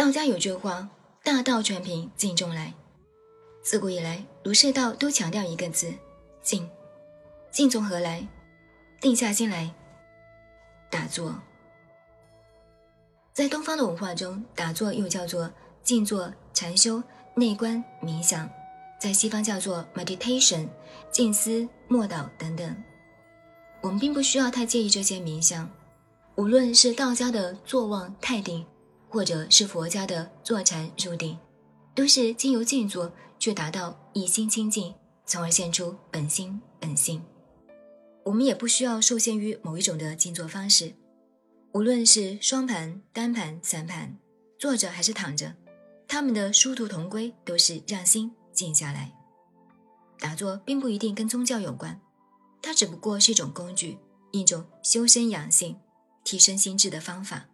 道家有句话：“大道全凭静中来。”自古以来，儒释道都强调一个字：静。静从何来？定下心来，打坐。在东方的文化中，打坐又叫做静坐、禅修、内观、冥想，在西方叫做 meditation、静思、默祷等等。我们并不需要太介意这些冥想，无论是道家的坐忘太定，或者是佛家的坐禅入定，都是经由静坐去达到一心清净，从而现出本心本性。我们也不需要受限于某一种的静坐方式。无论是双盘、单盘、散盘，坐着还是躺着，他们的殊途同归，都是让心静下来。打坐并不一定跟宗教有关，它只不过是一种工具，一种修身养性、提升心智的方法。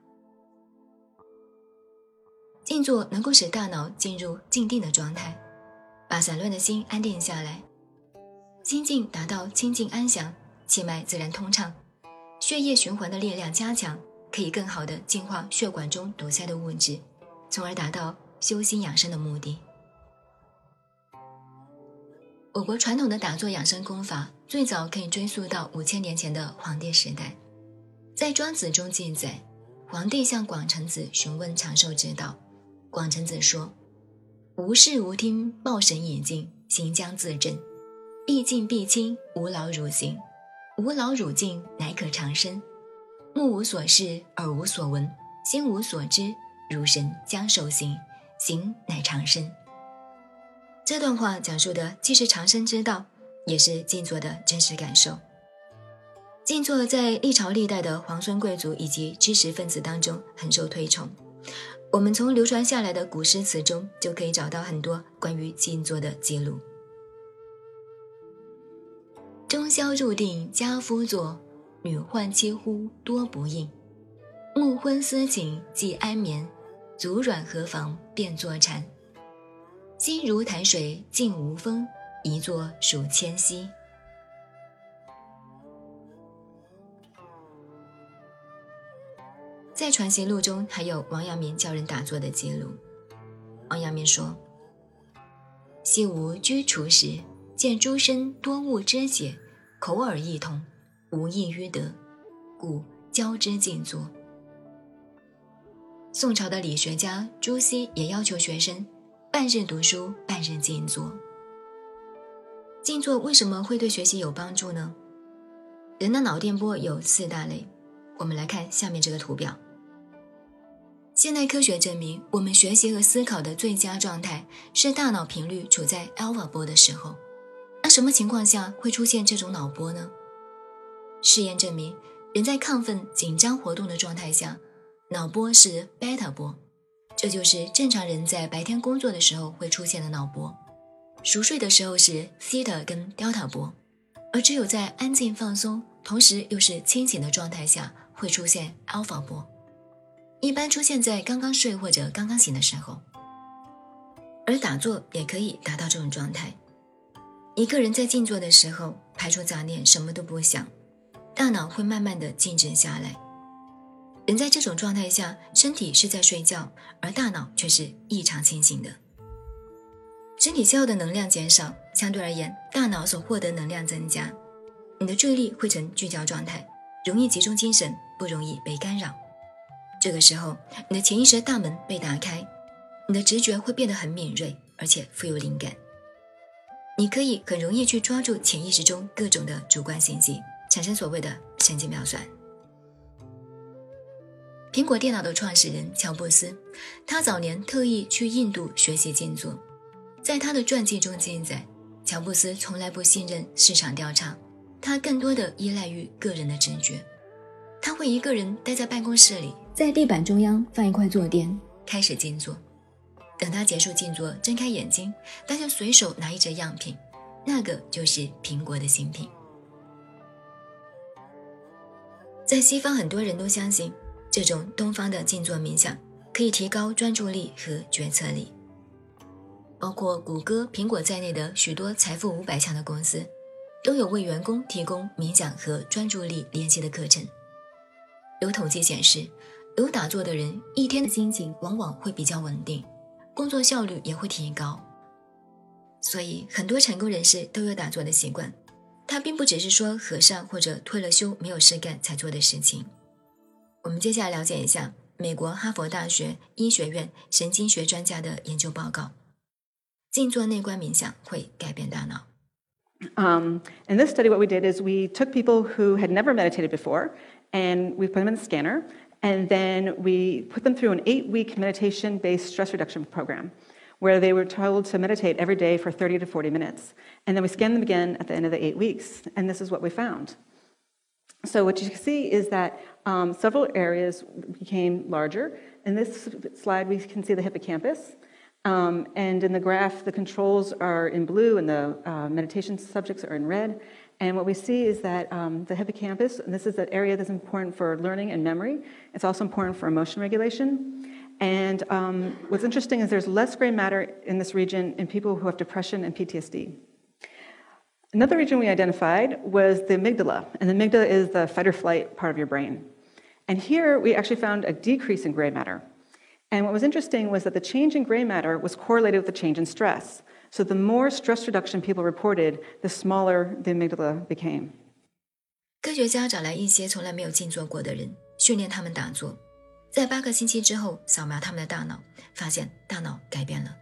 静坐能够使大脑进入静定的状态，把散乱的心安定下来，心境达到清静安详，气脉自然通畅。血液循环的力量加强，可以更好的净化血管中堵塞的物质，从而达到修心养生的目的。我国传统的打坐养生功法最早可以追溯到五千年前的黄帝时代，在《庄子》中记载，黄帝向广成子询问长寿之道，广成子说：“无事无听，抱神以静，行将自正，必静必清，无劳汝行。”无劳汝静，乃可长生。目无所视，耳无所闻，心无所知，如神将受行，行乃长生。这段话讲述的既是长生之道，也是静坐的真实感受。静坐在历朝历代的皇孙贵族以及知识分子当中很受推崇。我们从流传下来的古诗词中就可以找到很多关于静坐的记录。中宵入定家夫坐，女唤妻呼多不应。暮昏思寝既安眠，足软何妨便坐禅。心如潭水静无风，一坐数千溪。在《传习录》中还有王阳明教人打坐的记录。王阳明说：“昔吾居处时。”见诸身多物之解，口耳异同，无异于德，故教之静坐。宋朝的理学家朱熹也要求学生半日读书，半日静坐。静坐为什么会对学习有帮助呢？人的脑电波有四大类，我们来看下面这个图表。现代科学证明，我们学习和思考的最佳状态是大脑频率处在 alpha 波的时候。那什么情况下会出现这种脑波呢？试验证明，人在亢奋、紧张活动的状态下，脑波是 beta 波，这就是正常人在白天工作的时候会出现的脑波；熟睡的时候是 theta 跟 delta 波，而只有在安静放松，同时又是清醒的状态下，会出现 alpha 波，一般出现在刚刚睡或者刚刚醒的时候。而打坐也可以达到这种状态。一个人在静坐的时候，排除杂念，什么都不想，大脑会慢慢的静止下来。人在这种状态下，身体是在睡觉，而大脑却是异常清醒的。身体消耗的能量减少，相对而言，大脑所获得能量增加。你的注意力会呈聚焦状态，容易集中精神，不容易被干扰。这个时候，你的潜意识的大门被打开，你的直觉会变得很敏锐，而且富有灵感。你可以很容易去抓住潜意识中各种的主观信息，产生所谓的神经妙算。苹果电脑的创始人乔布斯，他早年特意去印度学习静坐，在他的传记中记载，乔布斯从来不信任市场调查，他更多的依赖于个人的直觉。他会一个人待在办公室里，在地板中央放一块坐垫，开始静坐。等他结束静坐，睁开眼睛，他就随手拿一只样品，那个就是苹果的新品。在西方，很多人都相信这种东方的静坐冥想可以提高专注力和决策力。包括谷歌、苹果在内的许多财富五百强的公司，都有为员工提供冥想和专注力练习的课程。有统计显示，有打坐的人，一天的心情往往会比较稳定，工作效率也会提高。所以，很多成功人士都有打坐的习惯。它并不只是说和尚或者退了休没有事干才做的事情。我们接下来了解一下美国哈佛大学医学院神经学专家的研究报告：静坐内观冥想会改变大脑。Um, in this study, what we did is we took people who had never meditated before, and we put them in the scanner, and then we put them through an eight-week meditation-based stress reduction program where they were told to meditate every day for 30 to 40 minutes. And then we scanned them again at the end of the eight weeks, and this is what we found. So, what you can see is that um, several areas became larger. In this slide, we can see the hippocampus. Um, and in the graph, the controls are in blue and the uh, meditation subjects are in red. And what we see is that um, the hippocampus, and this is an area that's important for learning and memory, it's also important for emotion regulation. And um, what's interesting is there's less gray matter in this region in people who have depression and PTSD. Another region we identified was the amygdala, and the amygdala is the fight or flight part of your brain. And here we actually found a decrease in gray matter. And what was interesting was that the change in gray matter was correlated with the change in stress. So the more stress reduction people reported, the smaller the amygdala became. 科学家找来一些从来没有静坐过的人，训练他们打坐。在八个星期之后，扫描他们的大脑，发现大脑改变了。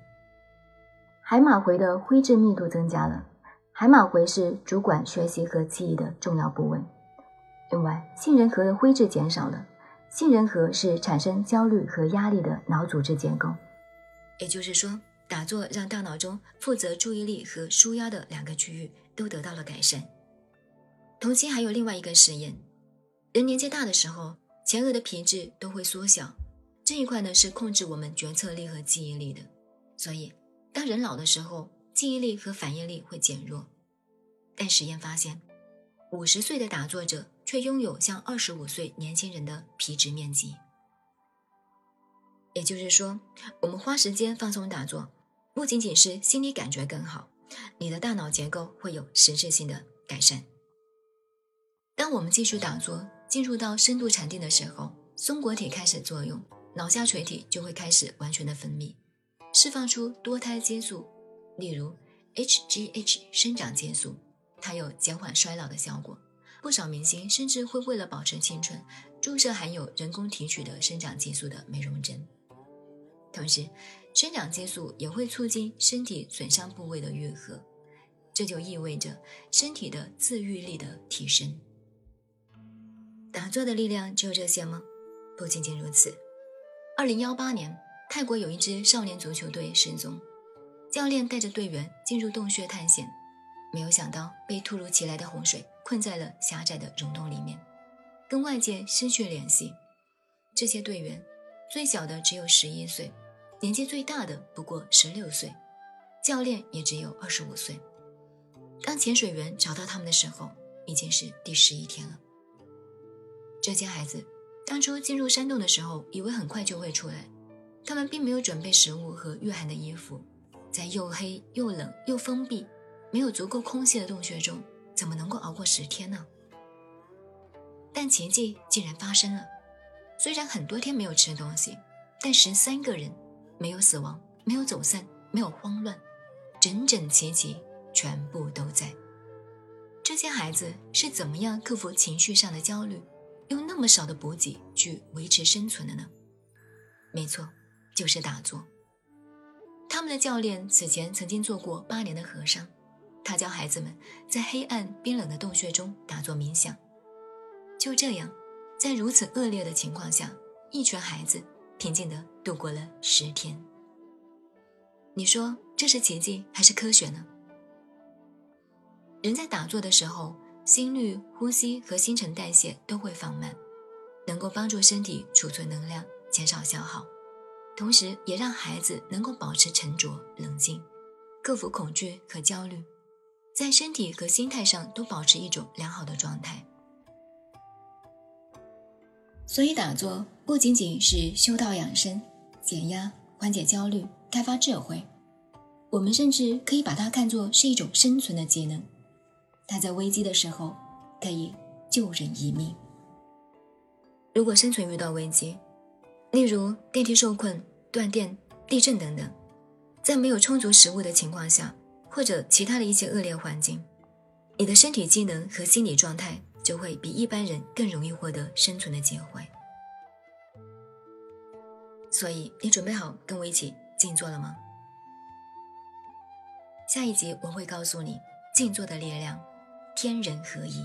海马回的灰质密度增加了。海马回是主管学习和记忆的重要部位。另外，杏仁核的灰质减少了。杏仁核是产生焦虑和压力的脑组织结构。也就是说，打坐让大脑中负责注意力和舒压的两个区域都得到了改善。同期还有另外一个实验：人年纪大的时候。前额的皮质都会缩小，这一块呢是控制我们决策力和记忆力的。所以，当人老的时候，记忆力和反应力会减弱。但实验发现，五十岁的打坐者却拥有像二十五岁年轻人的皮质面积。也就是说，我们花时间放松打坐，不仅仅是心理感觉更好，你的大脑结构会有实质性的改善。当我们继续打坐。进入到深度禅定的时候，松果体开始作用，脑下垂体就会开始完全的分泌，释放出多肽激素，例如 HGH 生长激素，它有减缓衰老的效果。不少明星甚至会为了保持青春，注射含有人工提取的生长激素的美容针。同时，生长激素也会促进身体损伤部位的愈合，这就意味着身体的自愈力的提升。打坐的力量只有这些吗？不仅仅如此。二零幺八年，泰国有一支少年足球队失踪，教练带着队员进入洞穴探险，没有想到被突如其来的洪水困在了狭窄的溶洞里面，跟外界失去联系。这些队员最小的只有十一岁，年纪最大的不过十六岁，教练也只有二十五岁。当潜水员找到他们的时候，已经是第十一天了。这些孩子当初进入山洞的时候，以为很快就会出来。他们并没有准备食物和御寒的衣服，在又黑又冷又封闭、没有足够空气的洞穴中，怎么能够熬过十天呢？但奇迹竟然发生了。虽然很多天没有吃东西，但十三个人没有死亡，没有走散，没有慌乱，整整齐齐，全部都在。这些孩子是怎么样克服情绪上的焦虑？用那么少的补给去维持生存的呢？没错，就是打坐。他们的教练此前曾经做过八年的和尚，他教孩子们在黑暗冰冷的洞穴中打坐冥想。就这样，在如此恶劣的情况下，一群孩子平静地度过了十天。你说这是奇迹还是科学呢？人在打坐的时候。心率、呼吸和新陈代谢都会放慢，能够帮助身体储存能量，减少消耗，同时也让孩子能够保持沉着冷静，克服恐惧和焦虑，在身体和心态上都保持一种良好的状态。所以，打坐不仅仅是修道养生、减压、缓解焦虑、开发智慧，我们甚至可以把它看作是一种生存的技能。它在危机的时候可以救人一命。如果生存遇到危机，例如电梯受困、断电、地震等等，在没有充足食物的情况下，或者其他的一些恶劣环境，你的身体机能和心理状态就会比一般人更容易获得生存的机会。所以，你准备好跟我一起静坐了吗？下一集我会告诉你静坐的力量，天人合一。